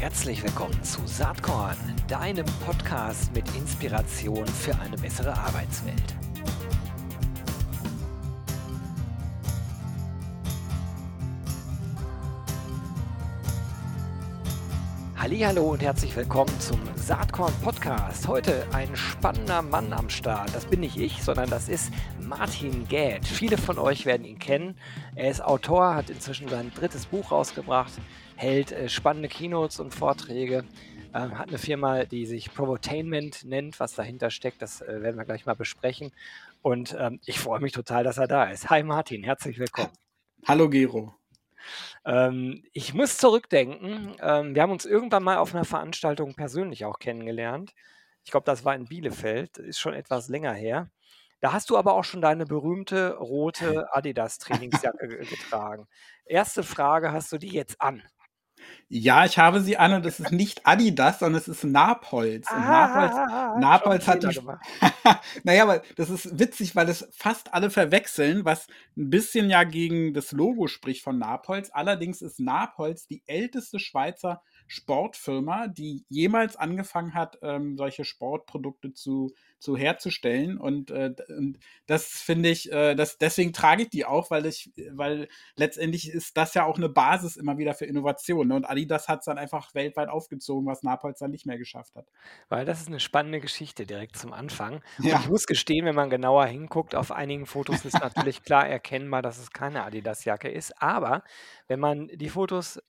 Herzlich willkommen zu Saatkorn, deinem Podcast mit Inspiration für eine bessere Arbeitswelt. Hallo und herzlich willkommen zum Saatkorn Podcast. Heute ein spannender Mann am Start. Das bin nicht ich, sondern das ist Martin Gäth. Viele von euch werden kennen. Er ist Autor, hat inzwischen sein drittes Buch rausgebracht, hält äh, spannende Keynotes und Vorträge, äh, hat eine Firma, die sich Provotainment nennt. Was dahinter steckt, das äh, werden wir gleich mal besprechen. Und ähm, ich freue mich total, dass er da ist. Hi Martin, herzlich willkommen. Hallo Gero. Ähm, ich muss zurückdenken. Ähm, wir haben uns irgendwann mal auf einer Veranstaltung persönlich auch kennengelernt. Ich glaube, das war in Bielefeld, ist schon etwas länger her. Da hast du aber auch schon deine berühmte rote Adidas-Trainingsjacke getragen. Erste Frage, hast du die jetzt an? Ja, ich habe sie an und es ist nicht Adidas, sondern es ist Napolz. Napolz, Ah, Napolz schon hat die. naja, aber das ist witzig, weil es fast alle verwechseln, was ein bisschen ja gegen das Logo spricht von Napolz. Allerdings ist Napolz die älteste Schweizer Sportfirma, die jemals angefangen hat, ähm, solche Sportprodukte zu, zu herzustellen. Und, äh, und das finde ich, äh, das, deswegen trage ich die auch, weil ich, weil letztendlich ist das ja auch eine Basis immer wieder für Innovation. Ne? Und Adidas hat es dann einfach weltweit aufgezogen, was Napolz dann nicht mehr geschafft hat. Weil das ist eine spannende Geschichte direkt zum Anfang. Und Ja. ich muss gestehen, wenn man genauer hinguckt, auf einigen Fotos ist natürlich klar erkennbar, dass es keine Adidas-Jacke ist. Aber wenn man die Fotos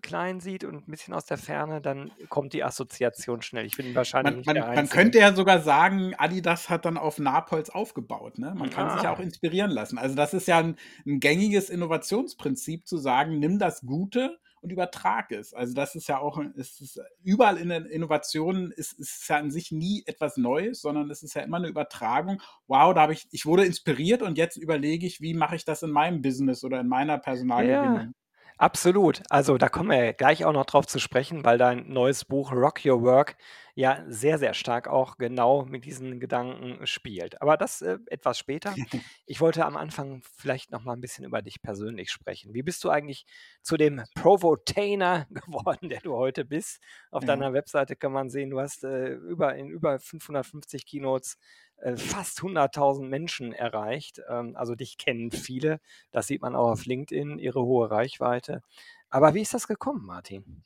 klein sieht und ein bisschen aus der Ferne, dann kommt die Assoziation schnell. Ich bin wahrscheinlich Man, nicht man, man könnte ja sogar sagen, Adidas hat dann auf Napolz aufgebaut. Ne? Man kann sich ja auch Ah, inspirieren lassen. Also das ist ja ein, ein gängiges Innovationsprinzip zu sagen, nimm das Gute und übertrag es. Also das ist ja auch, ist überall in den Innovationen ist, ist es ja an sich nie etwas Neues, sondern es ist ja immer eine Übertragung. Wow, da habe ich, ich wurde inspiriert und jetzt überlege ich, wie mache ich das in meinem Business oder in meiner ja, Personalgewinnung. Absolut. Also da kommen wir gleich auch noch drauf zu sprechen, weil dein neues Buch Rock Your Work ja sehr, sehr stark auch genau mit diesen Gedanken spielt. Aber das äh, etwas später. Ich wollte am Anfang vielleicht noch mal ein bisschen über dich persönlich sprechen. Wie bist du eigentlich zu dem Provotainer geworden, der du heute bist? Auf Ja. deiner Webseite kann man sehen, du hast äh, über, in über 550 Keynotes äh, fast 100.000 Menschen erreicht. Ähm, also dich kennen viele. Das sieht man auch auf LinkedIn, ihre hohe Reichweite. Aber wie ist das gekommen, Martin?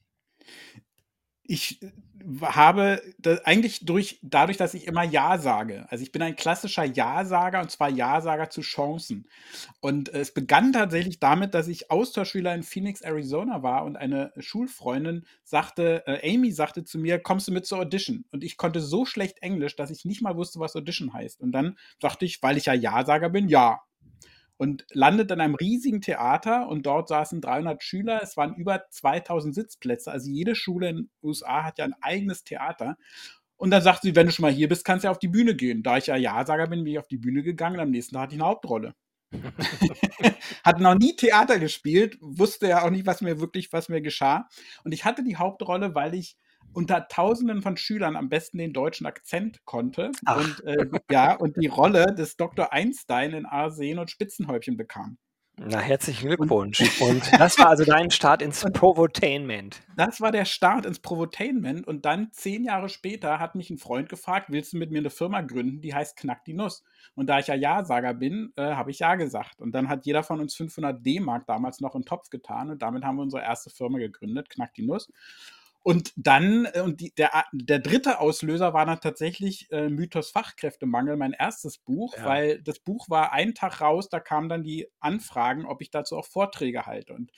Ich äh, habe eigentlich durch dadurch, dass ich immer Ja sage. Also, ich bin ein klassischer Ja-Sager und zwar Ja-Sager zu Chancen. Und es begann tatsächlich damit, dass ich Austauschschüler in Phoenix, Arizona war und eine Schulfreundin sagte äh, Amy sagte zu mir: „Kommst du mit zur Audition?“ Und ich konnte so schlecht Englisch, dass ich nicht mal wusste, was Audition heißt. Und dann sagte ich, weil ich ja Ja-Sager bin: „Ja.“ Und landet in einem riesigen Theater und dort saßen 300 Schüler. Es waren über 2000 Sitzplätze. Also jede Schule in den USA hat ja ein eigenes Theater. Und dann sagt sie, wenn du schon mal hier bist, kannst du ja auf die Bühne gehen. Da ich ja Ja-Sager bin, bin ich auf die Bühne gegangen und am nächsten Tag hatte ich eine Hauptrolle. Hat noch nie Theater gespielt, wusste ja auch nicht, was mir wirklich, was mir geschah. Und ich hatte die Hauptrolle, weil ich unter Tausenden von Schülern am besten den deutschen Akzent konnte Ach, und äh, ja, und die Rolle des Dr. Einstein in Arsen und Spitzenhäubchen bekam. na, herzlichen Und, Glückwunsch. Und das war also dein Start ins und Provotainment. das war der Start ins Provotainment. Und dann zehn Jahre später hat mich ein Freund gefragt, willst du mit mir eine Firma gründen, die heißt Knack die Nuss? Und da ich ja Ja-Sager bin, äh, habe ich Ja gesagt. Und dann hat jeder von uns 500 D-Mark damals noch in den Topf getan. Und damit haben wir unsere erste Firma gegründet, Knack die Nuss. Und dann, äh, und die, der, der dritte Auslöser war dann tatsächlich äh, Mythos Fachkräftemangel, mein erstes Buch, Ja. weil das Buch war einen Tag raus, da kamen dann die Anfragen, ob ich dazu auch Vorträge halte. Und,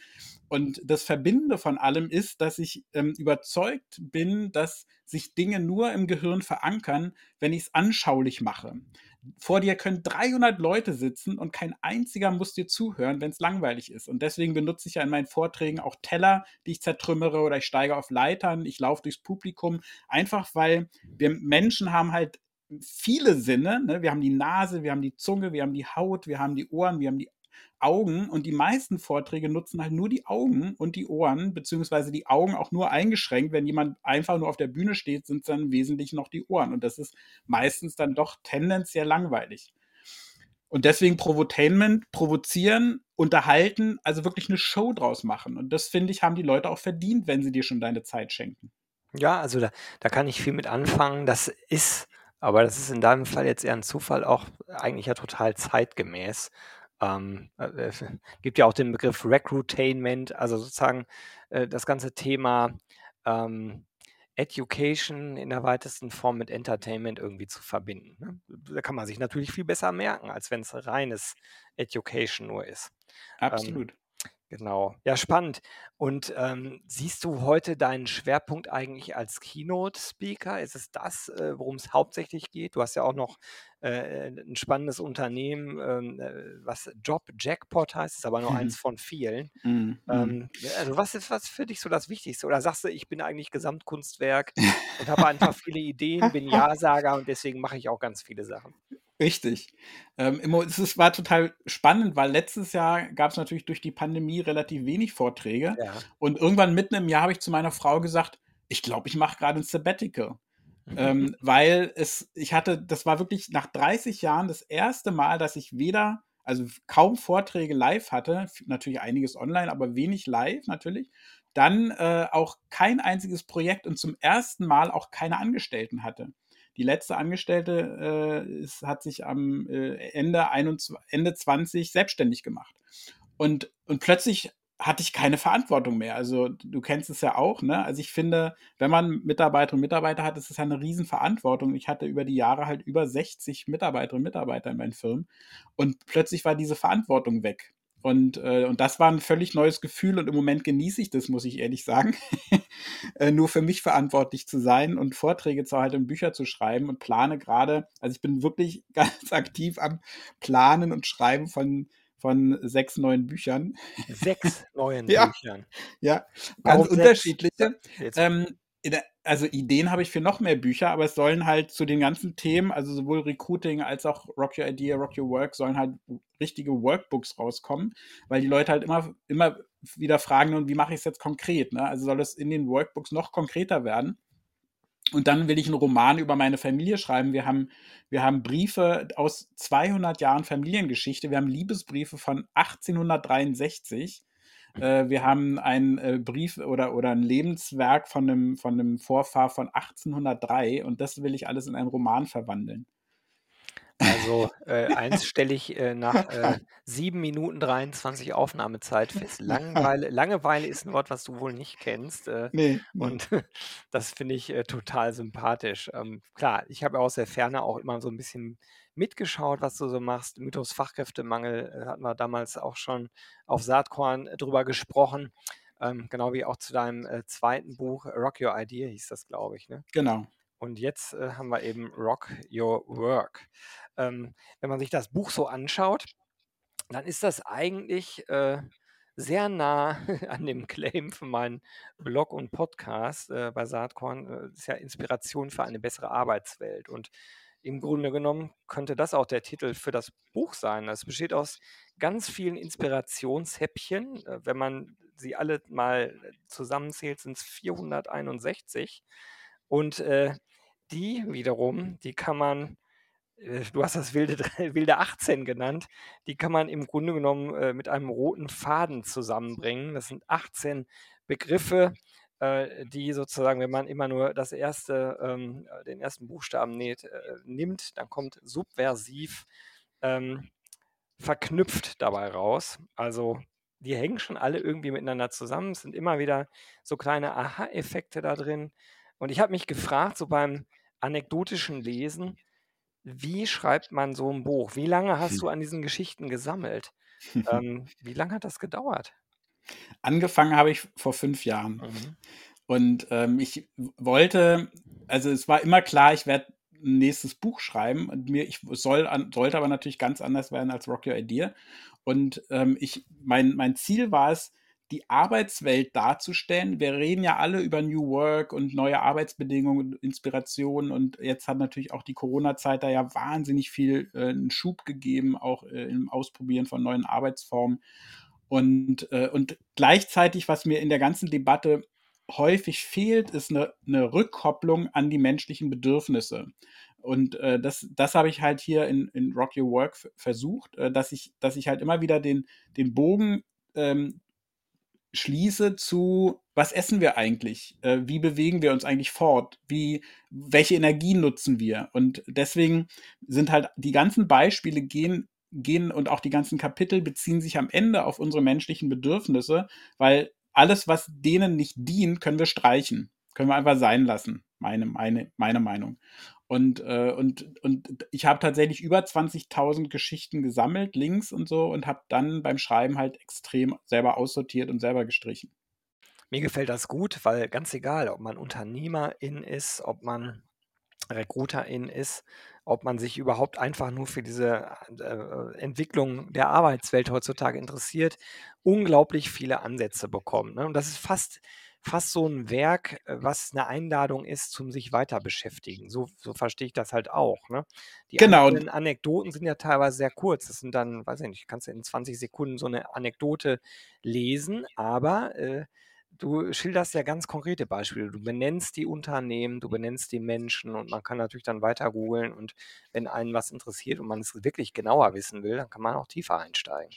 und das Verbindende von allem ist, dass ich ähm, überzeugt bin, dass sich Dinge nur im Gehirn verankern, wenn ich es anschaulich mache. Vor dir können 300 Leute sitzen und kein einziger muss dir zuhören, wenn es langweilig ist. Und deswegen benutze ich ja in meinen Vorträgen auch Teller, die ich zertrümmere oder ich steige auf Leitern, ich laufe durchs Publikum, einfach weil wir Menschen haben halt viele Sinne. Ne? Wir haben die Nase, wir haben die Zunge, wir haben die Haut, wir haben die Ohren, wir haben die Augen und die meisten Vorträge nutzen halt nur die Augen und die Ohren, beziehungsweise die Augen auch nur eingeschränkt. Wenn jemand einfach nur auf der Bühne steht, sind es dann wesentlich noch die Ohren und das ist meistens dann doch tendenziell langweilig. Und deswegen Provotainment, provozieren, unterhalten, also wirklich eine Show draus machen. Und das, finde ich, haben die Leute auch verdient, wenn sie dir schon deine Zeit schenken. Ja, also da, da kann ich viel mit anfangen. Das ist, aber das ist in deinem Fall jetzt eher ein Zufall, auch eigentlich ja total zeitgemäß. Ähm, äh, gibt ja auch den Begriff Recruitainment, also sozusagen äh, das ganze Thema ähm, Education in der weitesten Form mit Entertainment irgendwie zu verbinden. Ne? Da kann man sich natürlich viel besser merken, als wenn es reines Education nur ist. Ähm, Absolut. Genau. Ja, spannend. Und ähm, siehst du heute deinen Schwerpunkt eigentlich als Keynote-Speaker? Ist es das, äh, worum es hauptsächlich geht? Du hast ja auch noch äh, ein spannendes Unternehmen, ähm, äh, was Job Jackpot heißt, ist aber nur eins von vielen. Mhm. Mhm. Ähm, also was ist was für dich so das Wichtigste? Oder sagst du, ich bin eigentlich Gesamtkunstwerk und habe einfach viele Ideen, bin Ja-Sager und deswegen mache ich auch ganz viele Sachen? Richtig. Ähm, es ist, war total spannend, weil letztes Jahr gab es natürlich durch die Pandemie relativ wenig Vorträge. Ja. Und irgendwann mitten im Jahr habe ich zu meiner Frau gesagt, ich glaube, ich mache gerade ein Sabbatical. ähm, weil es, ich hatte, das war wirklich nach 30 Jahren das erste Mal, dass ich weder, also kaum Vorträge live hatte, natürlich einiges online, aber wenig live natürlich. Dann äh, auch kein einziges Projekt und zum ersten Mal auch keine Angestellten hatte. Die letzte Angestellte äh, ist, hat sich am äh, Ende, 21, Ende 20 selbstständig gemacht. Und, und plötzlich hatte ich keine Verantwortung mehr. Also du kennst es ja auch, ne? Also ich finde, wenn man Mitarbeiterinnen und Mitarbeiter hat, ist es ja eine Riesenverantwortung. Ich hatte über die Jahre halt über 60 Mitarbeiterinnen und Mitarbeiter in meinen Firmen und plötzlich war diese Verantwortung weg. Und, äh, und das war ein völlig neues Gefühl und im Moment genieße ich das, muss ich ehrlich sagen. äh, nur für mich verantwortlich zu sein und Vorträge zu halten und Bücher zu schreiben und plane gerade, also ich bin wirklich ganz aktiv am Planen und Schreiben von, von sechs neuen Büchern. Sechs neuen Ja. Büchern. Ja, ganz Warum unterschiedliche. Ähm, also Ideen habe ich für noch mehr Bücher, aber es sollen halt zu den ganzen Themen, also sowohl Recruiting als auch Rock Your Idea, Rock Your Work, sollen halt richtige Workbooks rauskommen, weil die Leute halt immer, immer wieder fragen, nun, wie mache ich es jetzt konkret? Ne? Also soll es in den Workbooks noch konkreter werden? Und dann will ich einen Roman über meine Familie schreiben. Wir haben, wir haben Briefe aus 200 Jahren Familiengeschichte. Wir haben Liebesbriefe von 1863. Äh, wir haben einen äh, Brief oder, oder ein Lebenswerk von einem, von einem Vorfahr von 1803 und das will ich alles in einen Roman verwandeln. Also äh, eins stelle ich äh, nach äh, 7 Minuten 23 Aufnahmezeit fest. Langeweile, Langeweile ist ein Wort, was du wohl nicht kennst. Äh, Nee, nee. Und das finde ich äh, total sympathisch. Ähm, klar, ich habe aus der Ferne auch immer so ein bisschen mitgeschaut, was du so machst. Mythos Fachkräftemangel äh, hatten wir damals auch schon auf Saatkorn drüber gesprochen. Ähm, genau wie auch zu deinem äh, zweiten Buch, Rock Your Idea hieß das, glaube ich. Ne? Genau. Und jetzt äh, haben wir eben Rock Your Work. Ähm, wenn man sich das Buch so anschaut, dann ist das eigentlich äh, sehr nah an dem Claim für meinen Blog und Podcast äh, bei Saatkorn. Äh, das ist ja Inspiration für eine bessere Arbeitswelt. Und im Grunde genommen könnte das auch der Titel für das Buch sein. Es besteht aus ganz vielen Inspirationshäppchen. Äh, wenn man sie alle mal zusammenzählt, sind es 461. Und äh, die wiederum, die kann man, äh, du hast das wilde, wilde 18 genannt, die kann man im Grunde genommen äh, mit einem roten Faden zusammenbringen. Das sind 18 Begriffe, äh, die sozusagen, wenn man immer nur das erste, ähm, äh, den ersten Buchstaben näht, äh, nimmt, dann kommt subversiv ähm, verknüpft dabei raus. Also die hängen schon alle irgendwie miteinander zusammen. Es sind immer wieder so kleine Aha-Effekte da drin. Und ich habe mich gefragt, so beim anekdotischen Lesen, wie schreibt man so ein Buch? Wie lange hast du an diesen Geschichten gesammelt? Ähm, wie lange hat das gedauert? Angefangen habe ich vor fünf Jahren. Mhm. Und ähm, ich wollte, also es war immer klar, ich werde ein nächstes Buch schreiben und mir, ich soll sollte aber natürlich ganz anders werden als Rock Your Idea. Und ähm, ich, mein, mein Ziel war es, die Arbeitswelt darzustellen. Wir reden ja alle über New Work und neue Arbeitsbedingungen und Inspirationen. Und jetzt hat natürlich auch die Corona-Zeit da ja wahnsinnig viel äh, einen Schub gegeben, auch äh, im Ausprobieren von neuen Arbeitsformen. Und, äh, und gleichzeitig, was mir in der ganzen Debatte häufig fehlt, ist eine, eine Rückkopplung an die menschlichen Bedürfnisse. Und äh, das, das habe ich halt hier in, in Rock Your Work versucht, äh, dass, ich, dass ich halt immer wieder den, den Bogen ähm, schließe zu, was essen wir eigentlich? Äh, wie bewegen wir uns eigentlich fort? Wie, welche Energien nutzen wir? Und deswegen sind halt die ganzen Beispiele gehen, gehen und auch die ganzen Kapitel beziehen sich am Ende auf unsere menschlichen Bedürfnisse, weil alles, was denen nicht dient, können wir streichen. Können wir einfach sein lassen. Meine, meine, meine Meinung. Und, äh, und, und ich habe tatsächlich über 20.000 Geschichten gesammelt, Links und so, und habe dann beim Schreiben halt extrem selber aussortiert und selber gestrichen. Mir gefällt das gut, weil ganz egal, ob man Unternehmerin ist, ob man Recruiterin ist, ob man sich überhaupt einfach nur für diese äh, Entwicklung der Arbeitswelt heutzutage interessiert, unglaublich viele Ansätze bekommt. Ne? Und das ist fast fast so ein Werk, äh, was eine Einladung ist zum sich weiter beschäftigen. So so verstehe ich das halt auch, ne? Die Genau. Anekdoten sind ja teilweise sehr kurz. Das sind dann, weiß ich nicht, kannst du in 20 Sekunden so eine Anekdote lesen, aber, äh, du schilderst ja ganz konkrete Beispiele. Du benennst die Unternehmen, du benennst die Menschen und man kann natürlich dann weiter googeln und wenn einen was interessiert und man es wirklich genauer wissen will, dann kann man auch tiefer einsteigen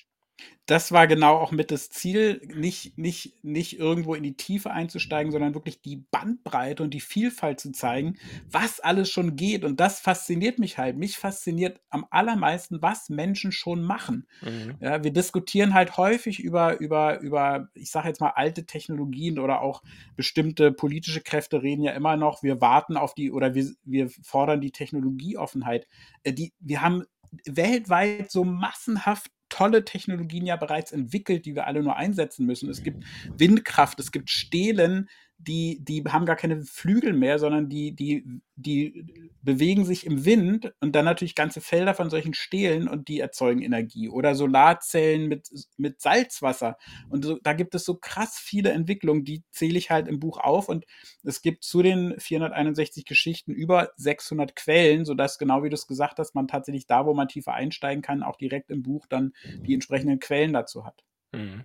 das war genau auch mit das Ziel, nicht, nicht, nicht irgendwo in die Tiefe einzusteigen, sondern wirklich die Bandbreite und die Vielfalt zu zeigen, was alles schon geht. Und das fasziniert mich halt. Mich fasziniert am allermeisten, was Menschen schon machen. Mhm. Ja, wir diskutieren halt häufig über, über, über, ich sage jetzt mal, alte Technologien oder auch bestimmte politische Kräfte reden ja immer noch, wir warten auf die oder wir, wir fordern die Technologieoffenheit. Äh, die, wir haben weltweit so massenhaft tolle Technologien ja bereits entwickelt, die wir alle nur einsetzen müssen. Es gibt Windkraft, es gibt Stelen, die, die haben gar keine Flügel mehr, sondern die, die, die bewegen sich im Wind und dann natürlich ganze Felder von solchen Stelen und die erzeugen Energie. Oder Solarzellen mit, mit Salzwasser. Und so, da gibt es so krass viele Entwicklungen, die zähle ich halt im Buch auf. Und es gibt zu den 461 Geschichten über 600 Quellen, sodass genau wie du es gesagt hast, man tatsächlich da, wo man tiefer einsteigen kann, auch direkt im Buch dann die entsprechenden Quellen dazu hat. Mhm.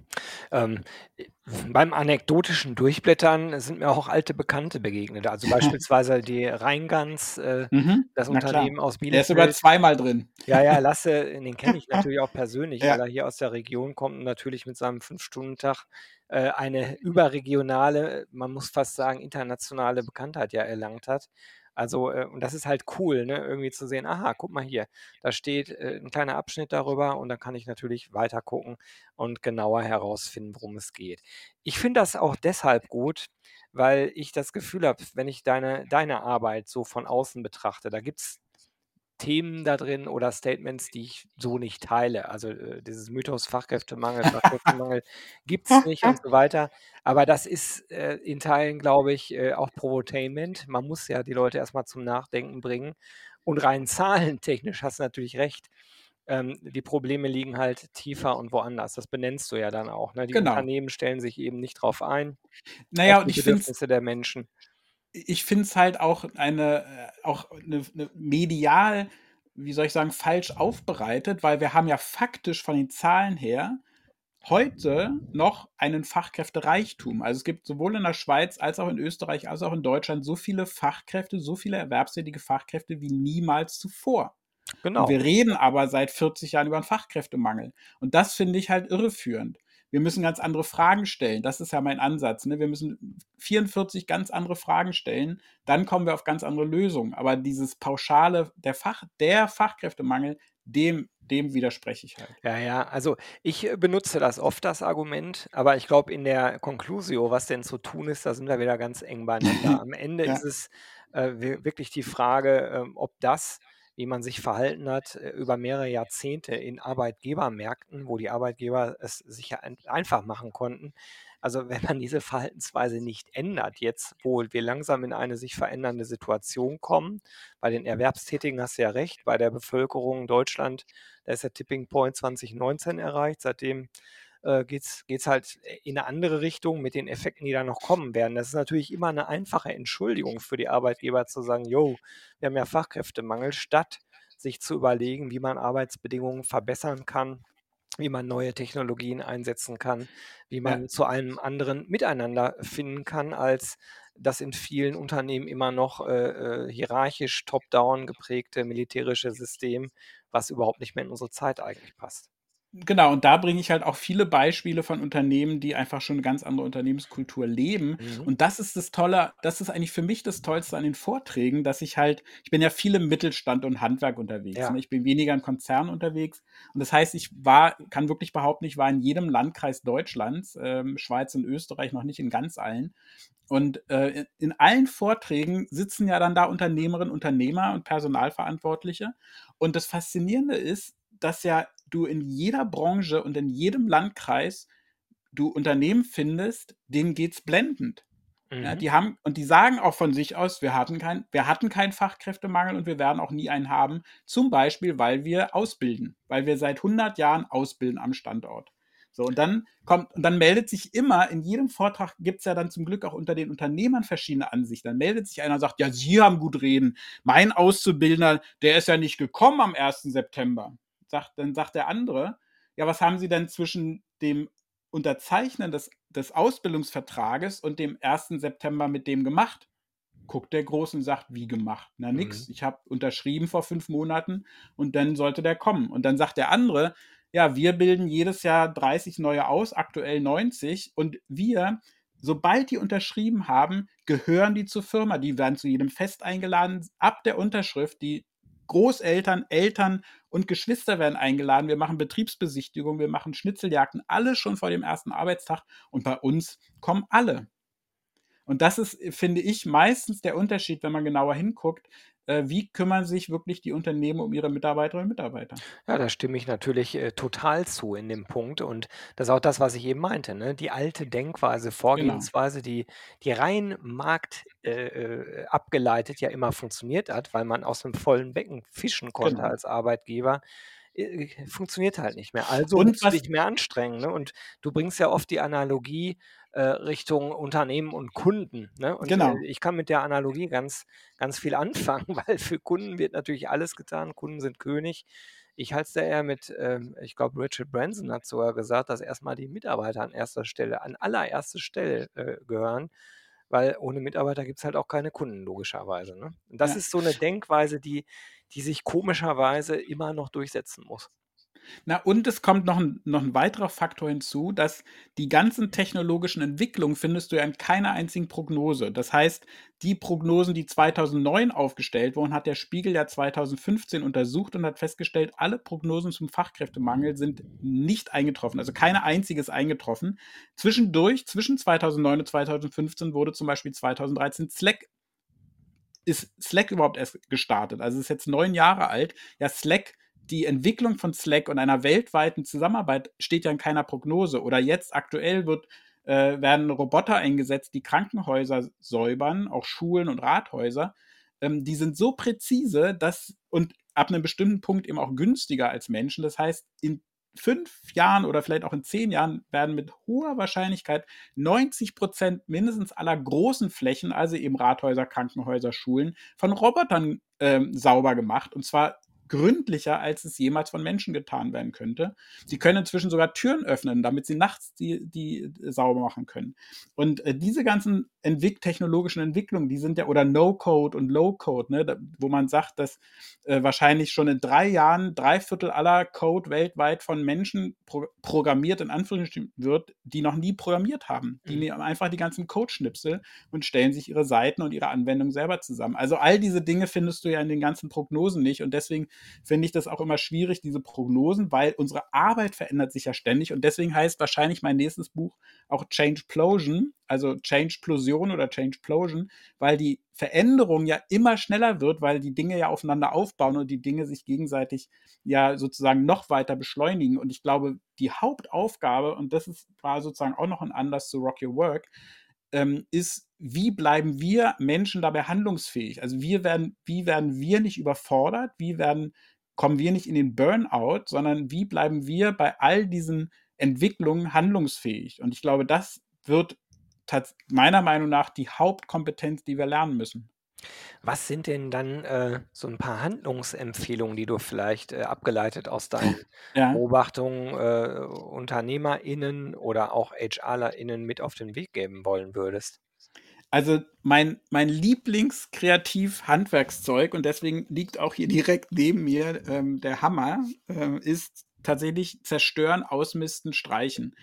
Ähm, beim anekdotischen Durchblättern sind mir auch alte Bekannte begegnet. Also beispielsweise die Rheingans, äh, Mhm. das Na klar. Unternehmen aus Der ist sogar zweimal drin. Ja, ja, Lasse, den kenne ich natürlich auch persönlich, Ja. weil er hier aus der Region kommt und natürlich mit seinem Fünf-Stunden-Tag äh, eine überregionale, man muss fast sagen, internationale Bekanntheit ja erlangt hat. Also, äh, und das ist halt cool, ne, irgendwie zu sehen, aha, guck mal hier, da steht äh, 'n kleiner Abschnitt darüber und dann kann ich natürlich weiter gucken und genauer herausfinden, worum es geht. Ich finde das auch deshalb gut, weil ich das Gefühl habe, wenn ich deine deine Arbeit so von außen betrachte, da gibt es Themen da drin oder Statements, die ich so nicht teile. Also, äh, dieses Mythos Fachkräftemangel, Fachkräftemangel gibt es nicht und so weiter. Aber das ist, äh, in Teilen, glaube ich, äh, auch Provotainment. Man muss ja die Leute erstmal zum Nachdenken bringen. Und rein zahlentechnisch hast du natürlich recht. Ähm, die Probleme liegen halt tiefer und woanders. Das benennst du ja dann auch, ne? Die Genau. Unternehmen stellen sich eben nicht drauf ein, Naja, und die ich finde Bedürfnisse der Menschen ich finde es halt auch eine, äh, auch eine, eine medial, wie soll ich sagen, falsch aufbereitet, weil wir haben ja faktisch von den Zahlen her heute noch einen Fachkräftereichtum. Also es gibt sowohl in der Schweiz als auch in Österreich als auch in Deutschland so viele Fachkräfte, so viele erwerbstätige Fachkräfte wie niemals zuvor. Genau. Und wir reden aber seit 40 Jahren über einen Fachkräftemangel. Und das finde ich halt irreführend wir müssen ganz andere Fragen stellen. Das ist ja mein Ansatz. Ne? Wir müssen 44 ganz andere Fragen stellen, dann kommen wir auf ganz andere Lösungen. Aber dieses pauschale, der, Fach, der Fachkräftemangel, dem, dem widerspreche ich halt. Ja, ja, also ich benutze das oft, das Argument, aber ich glaube, in der Conclusio, was denn zu tun ist, da sind wir wieder ganz eng beieinander. Am Ende ja. ist es äh, wirklich die Frage, äh, ob das wie man sich verhalten hat äh, über mehrere Jahrzehnte in Arbeitgebermärkten, wo die Arbeitgeber es sich ja einfach machen konnten. Also wenn man diese Verhaltensweise nicht ändert, jetzt wo wir langsam in eine sich verändernde Situation kommen, bei den Erwerbstätigen hast du ja recht, bei der Bevölkerung in Deutschland, da ist der Tipping Point 2019 erreicht, seitdem äh, geht es halt in eine andere Richtung mit den Effekten, die da noch kommen werden. Das ist natürlich immer eine einfache Entschuldigung für die Arbeitgeber zu sagen, jo, wir haben ja Fachkräftemangel, statt sich zu überlegen, wie man Arbeitsbedingungen verbessern kann, wie man neue Technologien einsetzen kann, wie Ja. man zu einem anderen Miteinander finden kann, als das in vielen Unternehmen immer noch, äh, äh, hierarchisch top-down geprägte militärische System, was überhaupt nicht mehr in unsere Zeit eigentlich passt. Genau, und da bringe ich halt auch viele Beispiele von Unternehmen, die einfach schon eine ganz andere Unternehmenskultur leben. Mhm. Und das ist das Tolle das ist eigentlich für mich das Tollste an den Vorträgen, dass ich halt ich bin ja viel im Mittelstand und Handwerk unterwegs, Ja. ne? Ich bin weniger in Konzernen unterwegs. Und das heißt, ich war kann wirklich behaupten, ich war in jedem Landkreis Deutschlands, ähm, Schweiz und Österreich, noch nicht in ganz allen. Und, äh, in allen Vorträgen sitzen ja dann da Unternehmerinnen, Unternehmer und Personalverantwortliche. Und das Faszinierende ist, dass ja du in jeder Branche und in jedem Landkreis du Unternehmen findest, denen geht's blendend. Ja, Mhm. die haben und die sagen auch von sich aus: „Wir hatten kein wir hatten keinen Fachkräftemangel und wir werden auch nie einen haben.“ Zum Beispiel, weil wir ausbilden, weil wir seit 100 Jahren ausbilden am Standort. So, und dann kommt und dann meldet sich immer in jedem Vortrag gibt's ja dann zum Glück auch unter den Unternehmern verschiedene Ansichten. Dann meldet sich einer und sagt: „Ja, Sie haben gut reden. Mein Auszubildender, der ist ja nicht gekommen am 1. September.“ Sagt dann sagt der andere: „Ja, was haben Sie denn zwischen dem Unterzeichnen des des Ausbildungsvertrages und dem 1. September mit dem gemacht?“ Guckt der Große und sagt: „Wie gemacht? Na, nix. Mhm. Ich habe unterschrieben vor 5 Monaten und dann sollte der kommen.“ Und dann sagt der andere: „Ja, wir bilden jedes Jahr 30 neue aus, aktuell 90 und wir sobald die unterschrieben haben, gehören die zur Firma. Die werden zu jedem Fest eingeladen. Ab der Unterschrift, die Großeltern, Eltern und Geschwister werden eingeladen. Wir machen Betriebsbesichtigungen, wir machen Schnitzeljagden, alles schon vor dem ersten Arbeitstag und bei uns kommen alle.“ Und das ist, finde ich, meistens der Unterschied, wenn man genauer hinguckt, wie kümmern sich wirklich die Unternehmen um ihre Mitarbeiterinnen und Mitarbeiter? Ja, da stimme ich natürlich, äh, total zu in dem Punkt und das ist auch das, was ich eben meinte, ne? Die alte Denkweise, Genau. Vorgehensweise, die die rein Markt äh, äh, abgeleitet ja immer funktioniert hat, weil man aus 'nem vollen Becken fischen konnte Genau. als Arbeitgeber, äh, funktioniert halt nicht mehr. Also Und musst du dich mehr anstrengen, ne? Und du bringst ja oft die Analogie, äh, Richtung Unternehmen und Kunden, ne? Und, äh, Genau. ich kann mit der Analogie ganz ganz viel anfangen, weil für Kunden wird natürlich alles getan. Kunden sind König. Ich halte es da eher mit, ähm ich glaube, Richard Branson hat sogar gesagt, dass erst mal die Mitarbeiter an erster Stelle an allererster Stelle, äh, gehören, weil ohne Mitarbeiter gibt's halt auch keine Kunden logischerweise, ne? Und das Ja. ist so 'ne Denkweise, die die sich komischerweise immer noch durchsetzen muss. Na, und es kommt noch 'n noch 'n weiterer Faktor hinzu, dass die ganzen technologischen Entwicklungen findest du ja in keiner einzigen Prognose. Das heißt, die Prognosen, die 2009 aufgestellt wurden, hat der Spiegel ja 2015 untersucht und hat festgestellt, alle Prognosen zum Fachkräftemangel sind nicht eingetroffen. Also, keine einzige ist eingetroffen. Zwischendurch, zwischen 2009 und 2015 wurde zum Beispiel 2013 Slack ist Slack überhaupt erst gestartet. Also, ist jetzt 9 Jahre alt. Ja, Slack die Entwicklung von Slack und einer weltweiten Zusammenarbeit steht ja in keiner Prognose. Oder jetzt aktuell wird äh, werden Roboter eingesetzt, die Krankenhäuser säubern, auch Schulen und Rathäuser. Ähm, die sind so präzise, dass und ab 'nem bestimmten Punkt eben auch günstiger als Menschen. Das heißt, in 5 Jahren oder vielleicht auch in 10 Jahren werden mit hoher Wahrscheinlichkeit 90% mindestens aller großen Flächen, also eben Rathäuser, Krankenhäuser, Schulen, von Robotern, ähm, sauber gemacht. Und zwar gründlicher, als es jemals von Menschen getan werden könnte. Die können inzwischen sogar Türen öffnen, damit sie nachts die die sauber machen können. Und, äh, diese ganzen entwick technologischen Entwicklungen, die sind ja oder No-Code und Low-Code, ne, da wo man sagt, dass, äh, wahrscheinlich schon in 3 Jahren 3/4 aller Code weltweit von Menschen pro programmiert in Anführungsstrichen wird, die noch nie programmiert haben. Die Mhm. nehmen einfach die ganzen Codeschnipsel und stellen sich ihre Seiten und ihre Anwendungen selber zusammen. Also, all diese Dinge findest du ja in den ganzen Prognosen nicht und deswegen finde ich das auch immer schwierig, diese Prognosen, weil unsere Arbeit verändert sich ja ständig und deswegen heißt wahrscheinlich mein nächstes Buch auch Changeplosion, also Changeplosion oder Changeplosion, weil die Veränderung ja immer schneller wird, weil die Dinge ja aufeinander aufbauen und die Dinge sich gegenseitig ja sozusagen noch weiter beschleunigen. Und ich glaube, die Hauptaufgabe, und das ist war sozusagen auch noch 'n Anlass zu Rock Your Work, ähm, ist, wie bleiben wir Menschen dabei handlungsfähig? Also, wir werden wie werden wir nicht überfordert? Wie werden kommen wir nicht in den Burnout, sondern wie bleiben wir bei all diesen Entwicklungen handlungsfähig? Und ich glaube, das wird meiner Meinung nach die Hauptkompetenz, die wir lernen müssen. Was sind denn dann, äh, so 'n paar Handlungsempfehlungen, die du vielleicht, äh, abgeleitet aus deinen Ja. Beobachtungen, äh, UnternehmerInnen oder auch HRlerInnen mit auf den Weg geben wollen würdest? Also, mein mein Lieblings-Kreativ-Handwerkszeug und deswegen liegt auch hier direkt neben mir, ähm, der Hammer, äh, ist tatsächlich zerstören, ausmisten, streichen.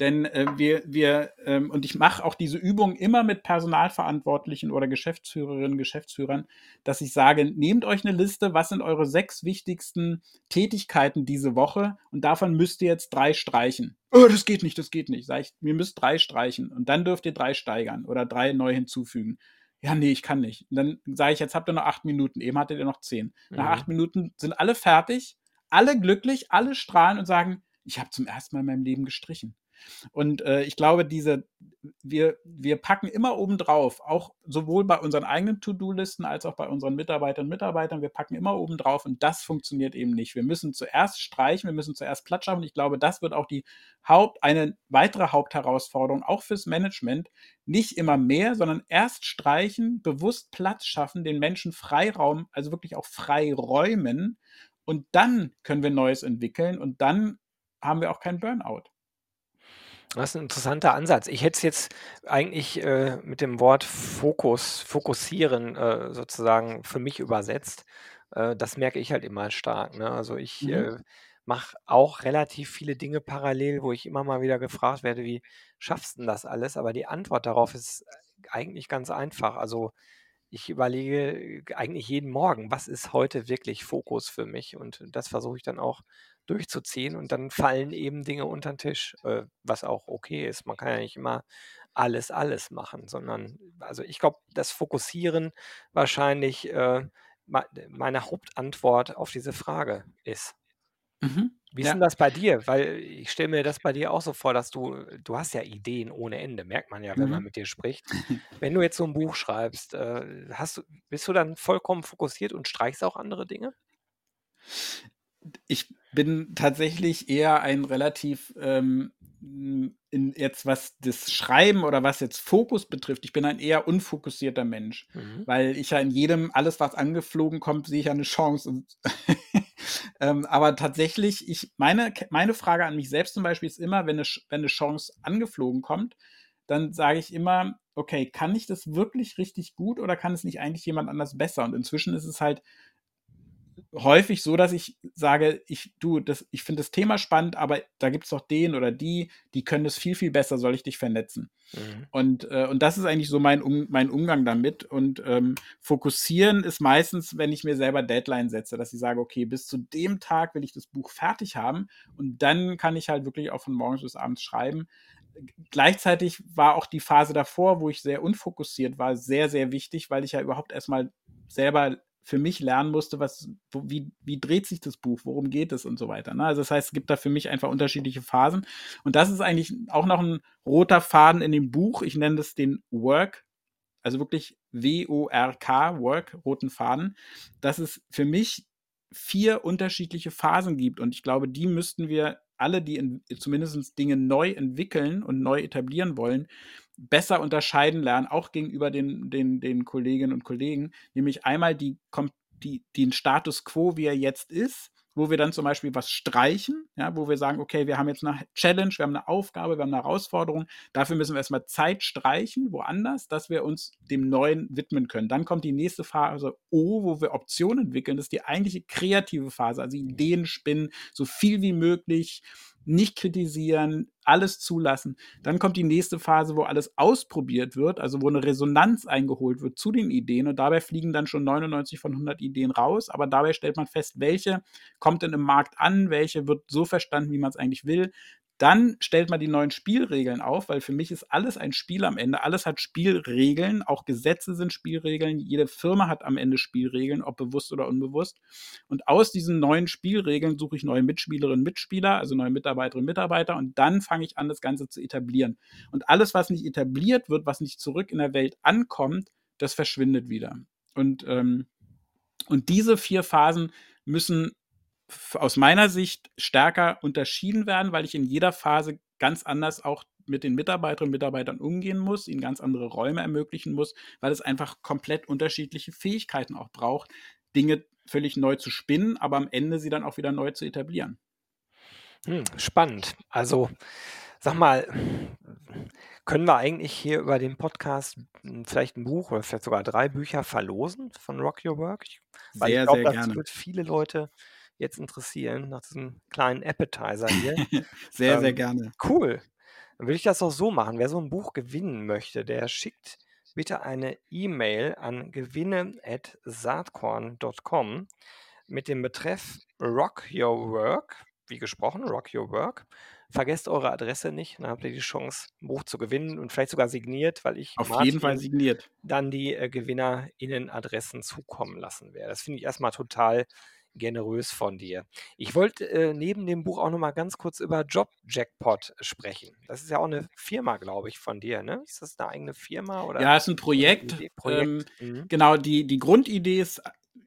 Denn, äh, wir wir, ähm und ich mache auch diese Übung immer mit Personalverantwortlichen oder Geschäftsführerinnen, Geschäftsführern, dass ich sage: „Nehmt euch 'ne Liste, was sind eure 6 wichtigsten Tätigkeiten diese Woche und davon müsst ihr jetzt 3 streichen.“ „Oh, das geht nicht, das geht nicht.“ Sage ich: „Ihr müsst 3 streichen und dann dürft ihr 3 steigern oder 3 neu hinzufügen.“ „Ja, ne, ich kann nicht.“ Und dann sage ich: „Jetzt habt ihr noch 8 Minuten, eben hattet ihr noch 10.“ Nach Mhm. 8 Minuten sind alle fertig, alle glücklich, alle strahlen und sagen: „Ich habe zum 1. Mal in meinem Leben gestrichen.“ Und, äh, ich glaube, diese wir wir packen immer obendrauf, auch sowohl bei unseren eigenen To-do-Listen als auch bei unseren Mitarbeiterinnen und Mitarbeitern, wir packen immer obendrauf und das funktioniert eben nicht. Wir müssen zuerst streichen, wir müssen zuerst Platz schaffen. Ich glaube, das wird auch die Haupt eine weitere Hauptherausforderung, auch fürs Management. Nicht immer mehr, sondern erst streichen, bewusst Platz schaffen, den Menschen Freiraum, also wirklich auch freiräumen und dann können wir Neues entwickeln und dann haben wir auch keinen Burnout. Das ist 'n interessanter Ansatz. Ich hätte es jetzt eigentlich, äh, mit dem Wort Fokus fokussieren, äh, sozusagen für mich übersetzt. Äh, das merke ich halt immer stark, ne? Also, ich, Mhm. äh, mache auch relativ viele Dinge parallel, wo ich immer mal wieder gefragt werde: „Wie schaffst 'n das alles?“ Aber die Antwort darauf ist eigentlich ganz einfach. Also, ich überlege eigentlich jeden Morgen: „Was ist heute wirklich Fokus für mich?“ Und das versuche ich dann auch durchzuziehen und dann fallen eben Dinge unter 'n Tisch, äh, was auch okay ist. Man kann ja nicht immer alles, alles machen, sondern also, ich glaube, das Fokussieren wahrscheinlich, äh, mei meine Hauptantwort auf diese Frage ist. Mhm. Wie ist Ja. das bei dir? Weil ich stelle mir das bei dir auch so vor, dass du du hast ja Ideen ohne Ende, merkt man ja, wenn man Mhm. mit dir spricht. Wenn du jetzt so 'n Buch schreibst, äh, hast du bist du dann vollkommen fokussiert und streichst auch andere Dinge? Ich bin tatsächlich eher ein relativ, ähm, hm, in jetzt was das Schreiben oder was jetzt Fokus betrifft ich bin ein eher unfokussierter Mensch, Mhm. weil ich ja in jedem alles, was angeflogen kommt, sehe ich ja 'ne Chance ähm, aber tatsächlich, ich meine meine Frage an mich selbst zum Beispiel ist immer, wenn 'ne Ch wenn 'ne Chance angeflogen kommt, dann sage ich immer: „Okay, kann ich das wirklich richtig gut oder kann es nicht eigentlich jemand anders besser?“ Und inzwischen ist es halt häufig so, dass ich sage: „Ich du, das ich finde das Thema spannend, aber da gibt's doch den oder die, die können das viel, viel besser, soll ich dich vernetzen?“ Mhm. Und, äh und das ist eigentlich so mein Um mein Umgang damit und, ähm, fokussieren ist meistens, wenn ich mir selber Deadline setze, dass ich sage: „Okay, bis zu dem Tag will ich das Buch fertig haben“ und dann kann ich halt wirklich auch von morgens bis abends schreiben. Gleichzeitig war auch die Phase davor, wo ich sehr unfokussiert war, sehr, sehr wichtig, weil ich ja überhaupt erst mal selber für mich lernen musste, was wo wie wie dreht sich das Buch, worum geht es und so weiter, ne? Also, das heißt, es gibt da für mich einfach unterschiedliche Phasen und das ist eigentlich auch noch 'n roter Faden in dem Buch. Ich nenne das den Work, also wirklich W-O-R-K, Work, roten Faden, dass es für mich 4 unterschiedliche Phasen gibt und ich glaube, die müssten wir alle, die in zumindest Dinge neu entwickeln und neu etablieren wollen, besser unterscheiden lernen, auch gegenüber den den den Kolleginnen und Kollegen, nämlich einmal die die den Status quo, wie er jetzt ist, wo wir dann zum Beispiel was streichen, ja, wo wir sagen: „Okay, wir haben jetzt 'ne Challenge, wir haben 'ne Aufgabe, wir haben 'ne Herausforderung. Dafür müssen wir erst mal Zeit streichen woanders, dass wir uns dem Neuen widmen können.“ Dann kommt die nächste Phase O, wo wir Optionen entwickeln. Das ist die eigentliche kreative Phase, also Ideen spinnen, so viel wie möglich, nicht kritisieren, alles zulassen. Dann kommt die nächste Phase, wo alles ausprobiert wird, also wo 'ne Resonanz eingeholt wird zu den Ideen und dabei fliegen dann schon 99 von 100 Ideen raus, aber dabei stellt man fest, welche kommt denn im Markt an, welche wird so verstanden, wie man's eigentlich will. Dann stellt man die neuen Spielregeln auf, weil für mich ist alles ein Spiel am Ende. Alles hat Spielregeln, auch Gesetze sind Spielregeln. Jede Firma hat am Ende Spielregeln, ob bewusst oder unbewusst. Und aus diesen neuen Spielregeln suche ich neue Mitspielerinnen, Mitspieler, also neue Mitarbeiterinnen, Mitarbeiter und dann fange ich an, das Ganze zu etablieren. Und alles, was nicht etabliert wird, was nicht zurück in der Welt ankommt, das verschwindet wieder. Und, ähm und diese 4 Phasen müssen aus meiner Sicht stärker unterschieden werden, weil ich in jeder Phase ganz anders auch mit den Mitarbeiterinnen und Mitarbeitern umgehen muss, ihnen ganz andere Räume ermöglichen muss, weil es einfach komplett unterschiedliche Fähigkeiten auch braucht, Dinge völlig neu zu spinnen, aber am Ende sie dann auch wieder neu zu etablieren. Hm, spannend. Also, sag mal, können wir eigentlich hier über den Podcast vielleicht ein Buch oder vielleicht sogar drei Bücher verlosen von Rock Your Work? Ich, weil ich Sehr, glaube, sehr das wird viele Leute jetzt interessieren, nach diesem kleinen Appetizer hier. Sehr, sehr Ähm, gerne. cool. Dann würde ich das auch so machen. Wer so ein Buch gewinnen möchte, der schickt bitte eine E-Mail an gewinne@saatkorn.com mit dem Betreff Rock Your Work, wie gesprochen, Rock Your Work. Vergesst eure Adresse nicht, dann habt ihr die Chance, ein Buch zu gewinnen und vielleicht sogar signiert, weil ich Auf jeden Fall Martin signiert. dann die äh, GewinnerInnen-Adressen zukommen lassen werde. Das finde ich erstmal total generös von dir. Ich wollte äh, neben dem Buch auch noch mal ganz kurz über Job Jackpot sprechen. Das ist ja auch eine Firma, glaube ich, von dir, ne? Ist das eine eigene Firma oder Ja, ist ein Projekt. Idee? Ähm, Projekt? Mhm. genau, die, die Grundidee ist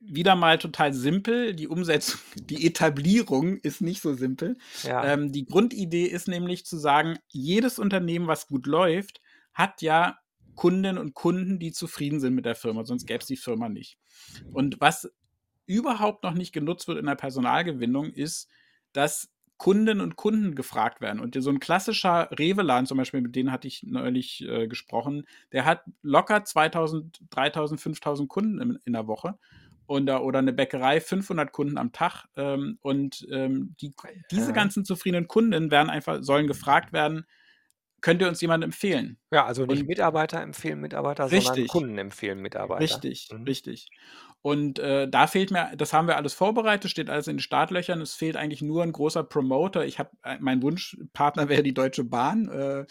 wieder mal total simpel. Die Umsetzung, die Etablierung ist nicht so simpel. Ja. Ähm, die Grundidee ist nämlich zu sagen, jedes Unternehmen, was gut läuft, hat ja Kundinnen und Kunden, die zufrieden sind mit der Firma, sonst gäbe es die Firma nicht. Und was überhaupt noch nicht genutzt wird in der Personalgewinnung, ist, dass Kundinnen und Kunden gefragt werden. Und so ein klassischer Rewe-Laden zum Beispiel, mit denen hatte ich neulich äh, gesprochen, der hat locker 2000, 3000, 5000 Kunden in, in der Woche. Und, äh, oder eine Bäckerei 500 Kunden am Tag. Ähm, und ähm, die, diese Ja. ganzen zufriedenen Kunden werden einfach, sollen gefragt werden, könnt ihr uns jemanden empfehlen? Ja, also nicht Und Mitarbeiter empfehlen Mitarbeiter, sondern richtig, Kunden empfehlen Mitarbeiter. richtig, Mhm. richtig. Und äh, da fehlt mir, das haben wir alles vorbereitet, steht alles in den Startlöchern. Es fehlt eigentlich nur ein großer Promoter. Ich habe, mein Wunschpartner wäre die Deutsche Bahn, äh, äh,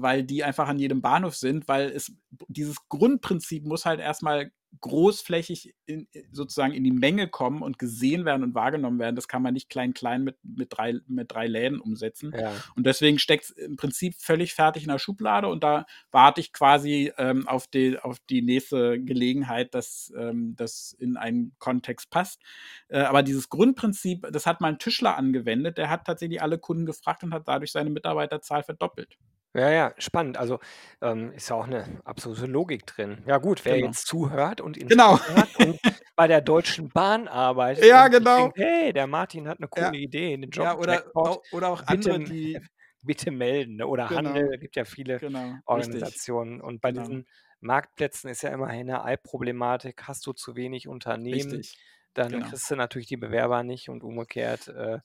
weil die einfach an jedem Bahnhof sind, weil es dieses Grundprinzip muss halt erstmal großflächig in, sozusagen in die Menge kommen und gesehen werden und wahrgenommen werden. Das kann man nicht klein klein mit, mit, drei, mit drei Läden umsetzen. Ja. Und deswegen steckt es im Prinzip völlig fertig in der Schublade und da warte ich quasi ähm, auf, die, auf die nächste Gelegenheit, dass ähm, das in einen Kontext passt. Äh, aber dieses Grundprinzip, das hat mal ein Tischler angewendet, der hat tatsächlich alle Kunden gefragt und hat dadurch seine Mitarbeiterzahl verdoppelt. Ja, ja, spannend. Also ähm, ist ja auch eine absolute Logik drin. Ja gut, wer Genau. jetzt zuhört und Genau. Und bei der Deutschen Bahn arbeitet Ja, und sich genau. denkt, hey, der Martin hat eine Ja. coole Idee, den Ja, Job oder, Jackpot, au- oder auch bitte, andere, die. bitte melden. Ne? Oder Genau, Handel, gibt ja viele genau, richtig. Organisationen. Und bei Genau. diesen Marktplätzen ist ja immerhin eine Ei-Problematik. Hast du zu wenig Unternehmen, Richtig. dann Genau. kriegst du natürlich die Bewerber nicht und umgekehrt äh,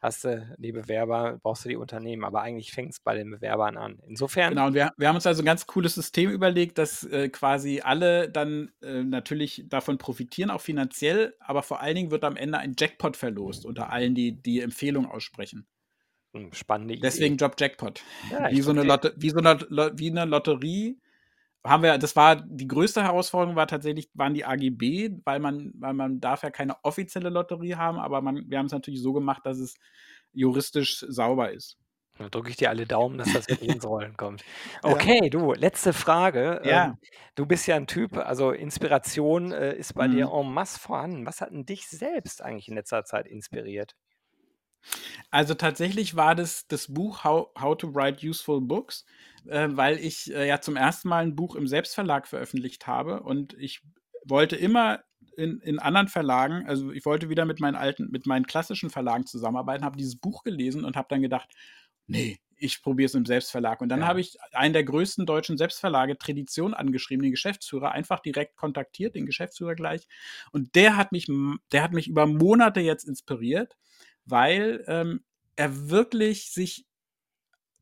hast du die Bewerber, brauchst du die Unternehmen. Aber eigentlich fängt es bei den Bewerbern an. Insofern, Genau, und wir, wir haben uns also ein ganz cooles System überlegt, dass äh, quasi alle dann äh, natürlich davon profitieren, auch finanziell, aber vor allen Dingen wird am Ende ein Jackpot verlost unter allen, die die Empfehlung aussprechen. hm, spannende Idee. Deswegen Job Jackpot. Ja, Wie so eine, Lotte, wie so eine, wie eine Lotterie. Haben wir, das war die größte Herausforderung war tatsächlich, waren die AGB, weil man, weil man darf ja keine offizielle Lotterie haben, aber man, wir haben es natürlich so gemacht, dass es juristisch sauber ist. da drücke ich dir alle Daumen, dass das wirklich ins Rollen kommt. Okay, du, letzte Frage. Ähm, Ja. du bist ja ein Typ, also Inspiration äh, ist bei dir Mhm. en masse vorhanden. Was hat denn dich selbst eigentlich in letzter Zeit inspiriert? Also tatsächlich war das das Buch How, How to Write Useful Books, äh, weil ich äh, ja zum ersten Mal ein Buch im Selbstverlag veröffentlicht habe und ich wollte immer in, in anderen Verlagen, also ich wollte wieder mit meinen alten, mit meinen klassischen Verlagen zusammenarbeiten, habe dieses Buch gelesen und habe dann gedacht, nee, ich probiere es im Selbstverlag. Und dann Ja. habe ich einen der größten deutschen Selbstverlage, Tradition, angeschrieben, den Geschäftsführer, einfach direkt kontaktiert, den Geschäftsführer gleich. Und der hat mich, der hat mich über Monate jetzt inspiriert, weil ähm, er wirklich sich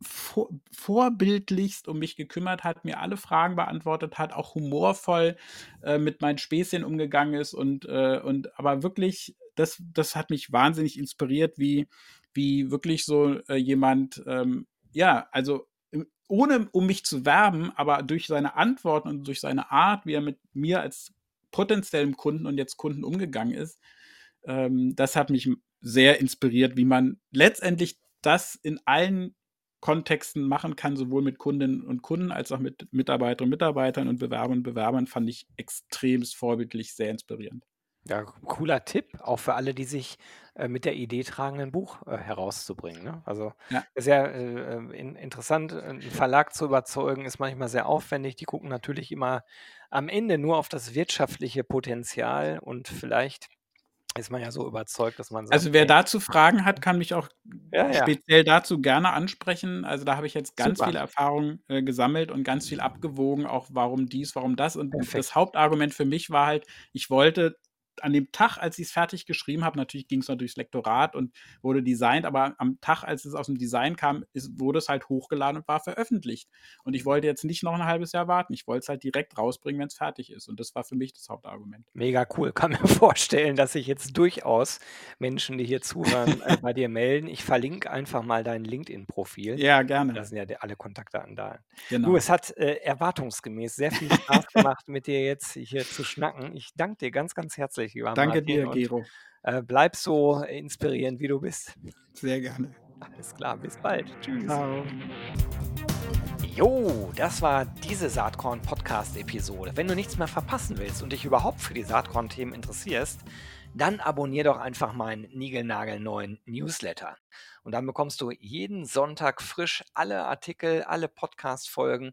vor, vorbildlichst um mich gekümmert hat, mir alle Fragen beantwortet hat, auch humorvoll äh, mit meinen Späßchen umgegangen ist und, äh, und aber wirklich, das, das hat mich wahnsinnig inspiriert, wie, wie wirklich so äh, jemand, ähm, ja, also ohne um mich zu werben, aber durch seine Antworten und durch seine Art, wie er mit mir als potenziellem Kunden und jetzt Kunden umgegangen ist, ähm, das hat mich sehr inspiriert, wie man letztendlich das in allen Kontexten machen kann, sowohl mit Kundinnen und Kunden als auch mit Mitarbeiterinnen und Mitarbeitern und Bewerbern und Bewerbern, fand ich extrem vorbildlich, sehr inspirierend. Ja, cooler Tipp, auch für alle, die sich äh, mit der Idee tragen, ein Buch äh, herauszubringen. Ne? Also Ja. ja äh, in, interessant, äh, einen Verlag zu überzeugen, ist manchmal sehr aufwendig. Die gucken natürlich immer am Ende nur auf das wirtschaftliche Potenzial und vielleicht ist man ja so überzeugt, dass man sagt, Also wer nee, dazu Fragen hat, kann mich auch ja, ja, speziell dazu gerne ansprechen. Also da habe ich jetzt ganz super, viele Erfahrungen äh, gesammelt und ganz viel abgewogen, auch warum dies, warum das. Und perfekt. das Hauptargument für mich war halt, ich wollte an dem Tag, als ich es fertig geschrieben habe, natürlich ging es noch durchs Lektorat und wurde designt, aber am Tag, als es aus dem Design kam, ist, wurde es halt hochgeladen und war veröffentlicht. Und ich wollte jetzt nicht noch ein halbes Jahr warten. Ich wollte es halt direkt rausbringen, wenn es fertig ist. Und das war für mich das Hauptargument. Mega cool. Kann mir vorstellen, dass sich jetzt durchaus Menschen, die hier zuhören, äh, bei dir melden. Ich verlinke einfach mal dein LinkedIn-Profil. Ja, Da gerne. sind ja alle Kontakte an da. Du, Genau. es hat äh, erwartungsgemäß sehr viel Spaß gemacht, mit dir jetzt hier zu schnacken. Ich danke dir ganz, ganz herzlich, lieber Danke Martin, dir, und Gero. äh, bleib so inspirierend, wie du bist. Sehr gerne. Alles klar, bis bald. Tschüss. Ciao. Jo, das war diese Saatkorn-Podcast-Episode. Wenn du nichts mehr verpassen willst und dich überhaupt für die Saatkorn-Themen interessierst, dann abonnier doch einfach meinen niegelnagelneuen Newsletter. Und dann bekommst du jeden Sonntag frisch alle Artikel, alle Podcast-Folgen,